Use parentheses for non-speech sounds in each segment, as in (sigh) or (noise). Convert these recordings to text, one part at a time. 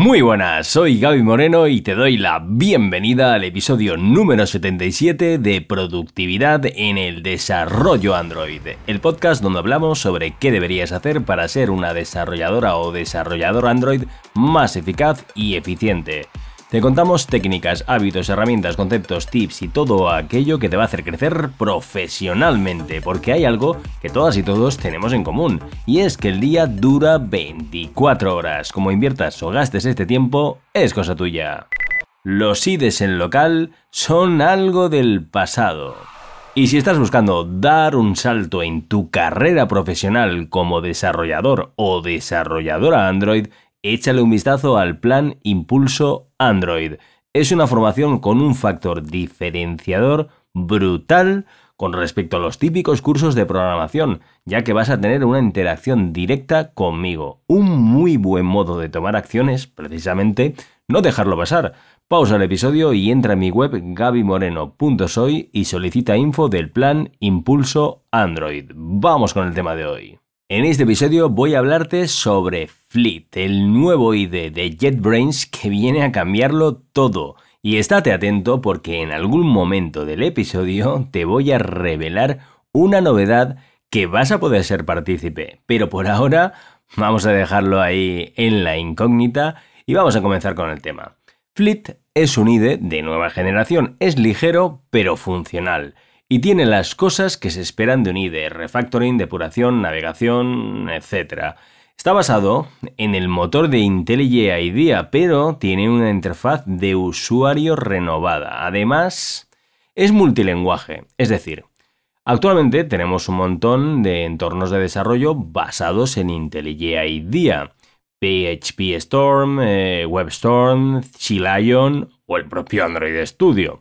Muy buenas, soy Gaby Moreno y te doy la bienvenida al episodio número 77 de Productividad en el Desarrollo Android, el podcast donde hablamos sobre qué deberías hacer para ser una desarrolladora o desarrollador Android más eficaz y eficiente. Te contamos técnicas, hábitos, herramientas, conceptos, tips y todo aquello que te va a hacer crecer profesionalmente, porque hay algo que todas y todos tenemos en común, y es que el día dura 24 horas. Como inviertas o gastes este tiempo, es cosa tuya. Los IDES en local son algo del pasado. Y si estás buscando dar un salto en tu carrera profesional como desarrollador o desarrolladora Android, échale un vistazo al plan Impulso Android. Es una formación con un factor diferenciador brutal con respecto a los típicos cursos de programación, ya que vas a tener una interacción directa conmigo. Un muy buen modo de tomar acciones, precisamente, no dejarlo pasar. Pausa el episodio y entra en mi web gabimoreno.soy y solicita info del plan Impulso Android. Vamos con el tema de hoy. En este episodio voy a hablarte sobre Fleet, el nuevo IDE de JetBrains que viene a cambiarlo todo. Y estate atento porque en algún momento del episodio te voy a revelar una novedad que vas a poder ser partícipe. Pero por ahora vamos a dejarlo ahí en la incógnita y vamos a comenzar con el tema. Fleet es un IDE de nueva generación, es ligero pero funcional y tiene las cosas que se esperan de un IDE, refactoring, depuración, navegación, etc. Está basado en el motor de IntelliJ IDEA, pero tiene una interfaz de usuario renovada. Además, es multilenguaje, es decir, actualmente tenemos un montón de entornos de desarrollo basados en IntelliJ IDEA. PHP Storm, eh, WebStorm, Lion o el propio Android Studio.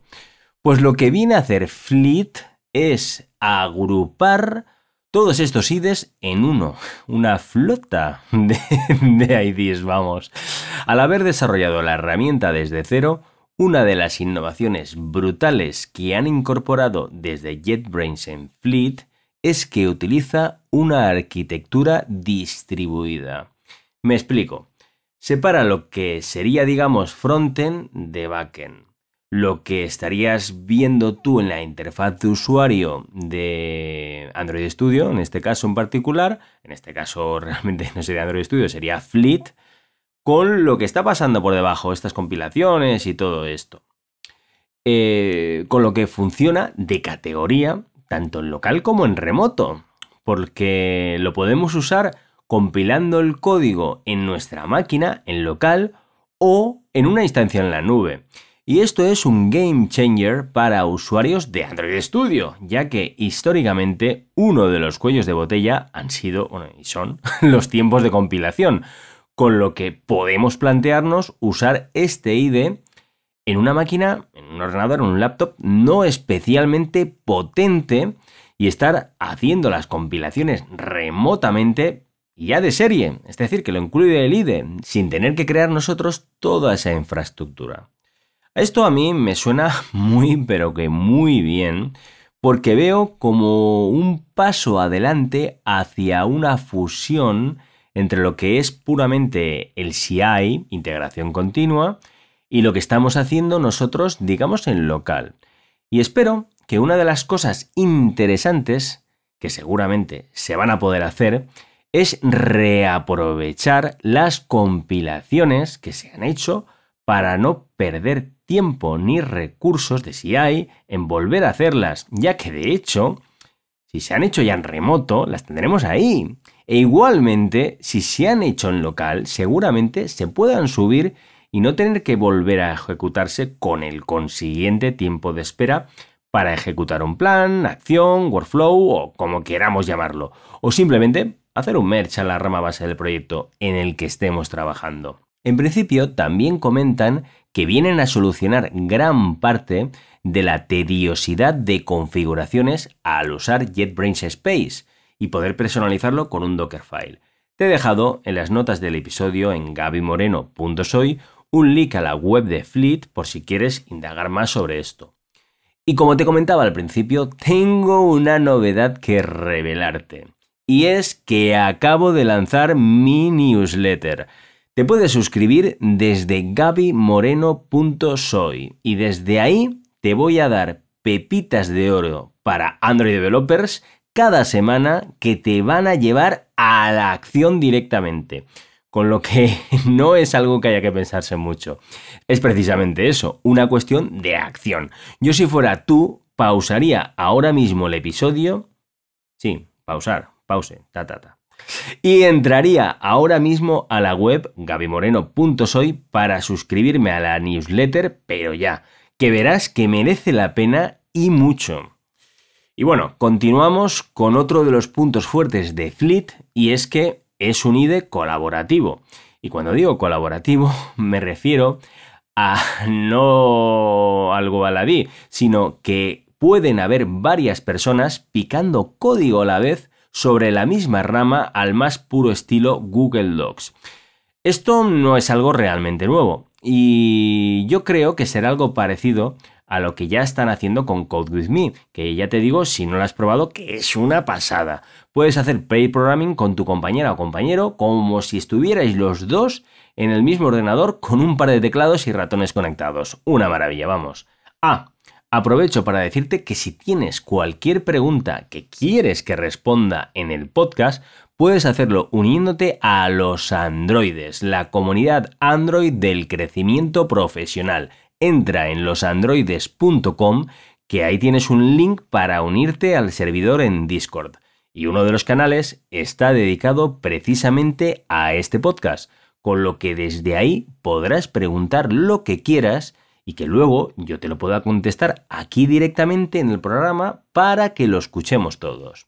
Pues lo que viene a hacer Fleet es agrupar todos estos IDEs en uno, una flota de, IDs, vamos. Al haber desarrollado la herramienta desde cero, una de las innovaciones brutales que han incorporado desde JetBrains en Fleet es que utiliza una arquitectura distribuida. Me explico. Separa lo que sería, digamos, frontend de backend lo que estarías viendo tú en la interfaz de usuario de Android Studio, en este caso en particular, en este caso (laughs) realmente no sería Android Studio, sería Fleet, con lo que está pasando por debajo, estas compilaciones y todo esto. Eh, con lo que funciona de categoría, tanto en local como en remoto, porque lo podemos usar compilando el código en nuestra máquina, en local, o en una instancia en la nube. Y esto es un game changer para usuarios de Android Studio, ya que históricamente uno de los cuellos de botella han sido, bueno, y son (laughs) los tiempos de compilación, con lo que podemos plantearnos usar este IDE en una máquina, en un ordenador, en un laptop no especialmente potente y estar haciendo las compilaciones remotamente ya de serie, es decir, que lo incluye el IDE, sin tener que crear nosotros toda esa infraestructura. Esto a mí me suena (laughs) muy, pero que muy bien, porque veo como un paso adelante hacia una fusión entre lo que es puramente el CI, integración continua, y lo que estamos haciendo nosotros, digamos, en local. Y espero que una de las cosas interesantes que seguramente se van a poder hacer es reaprovechar las compilaciones que se han hecho para no perder tiempo ni recursos de si hay en volver a hacerlas, ya que de hecho, si se han hecho ya en remoto, las tendremos ahí. E igualmente, si se han hecho en local, seguramente se puedan subir y no tener que volver a ejecutarse con el consiguiente tiempo de espera para ejecutar un plan, acción, workflow o como queramos llamarlo. O simplemente hacer un merge a la rama base del proyecto en el que estemos trabajando. En principio, también comentan que vienen a solucionar gran parte de la tediosidad de configuraciones al usar JetBrains Space y poder personalizarlo con un Dockerfile. Te he dejado en las notas del episodio en gabimoreno.soy un link a la web de Fleet por si quieres indagar más sobre esto. Y como te comentaba al principio, tengo una novedad que revelarte. Y es que acabo de lanzar mi newsletter. Te puedes suscribir desde gabimoreno.soy y desde ahí te voy a dar pepitas de oro para Android Developers cada semana que te van a llevar a la acción directamente. Con lo que (laughs) no es algo que haya que pensarse mucho. Es precisamente eso, una cuestión de acción. Yo si fuera tú, pausaría ahora mismo el episodio. Sí, pausar, pause, ta ta ta y entraría ahora mismo a la web gabimoreno.soy para suscribirme a la newsletter, pero ya, que verás que merece la pena y mucho. Y bueno, continuamos con otro de los puntos fuertes de Fleet y es que es un IDE colaborativo. Y cuando digo colaborativo (laughs) me refiero a no algo baladí, sino que pueden haber varias personas picando código a la vez sobre la misma rama al más puro estilo Google Docs. Esto no es algo realmente nuevo y yo creo que será algo parecido a lo que ya están haciendo con Code With Me, que ya te digo, si no lo has probado, que es una pasada. Puedes hacer pair programming con tu compañera o compañero como si estuvierais los dos en el mismo ordenador con un par de teclados y ratones conectados. Una maravilla, vamos. Ah, Aprovecho para decirte que si tienes cualquier pregunta que quieres que responda en el podcast, puedes hacerlo uniéndote a los androides, la comunidad Android del crecimiento profesional. Entra en losandroides.com que ahí tienes un link para unirte al servidor en Discord. Y uno de los canales está dedicado precisamente a este podcast, con lo que desde ahí podrás preguntar lo que quieras y que luego yo te lo pueda contestar aquí directamente en el programa para que lo escuchemos todos.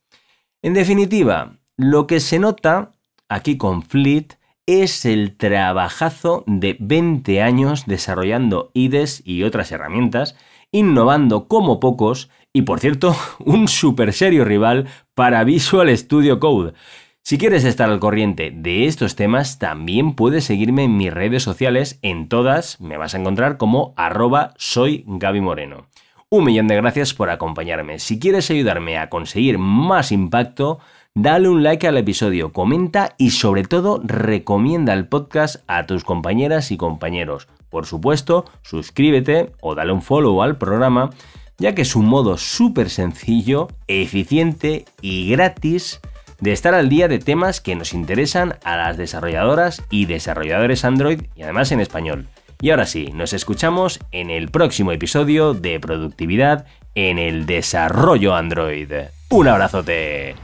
En definitiva, lo que se nota aquí con Fleet es el trabajazo de 20 años desarrollando IDES y otras herramientas, innovando como pocos y por cierto, (laughs) un super serio rival para Visual Studio Code. Si quieres estar al corriente de estos temas, también puedes seguirme en mis redes sociales. En todas me vas a encontrar como arroba soy Gaby Moreno. Un millón de gracias por acompañarme. Si quieres ayudarme a conseguir más impacto, dale un like al episodio, comenta y sobre todo recomienda el podcast a tus compañeras y compañeros. Por supuesto, suscríbete o dale un follow al programa, ya que es un modo súper sencillo, eficiente y gratis de estar al día de temas que nos interesan a las desarrolladoras y desarrolladores Android y además en español. Y ahora sí, nos escuchamos en el próximo episodio de Productividad en el Desarrollo Android. Un abrazote.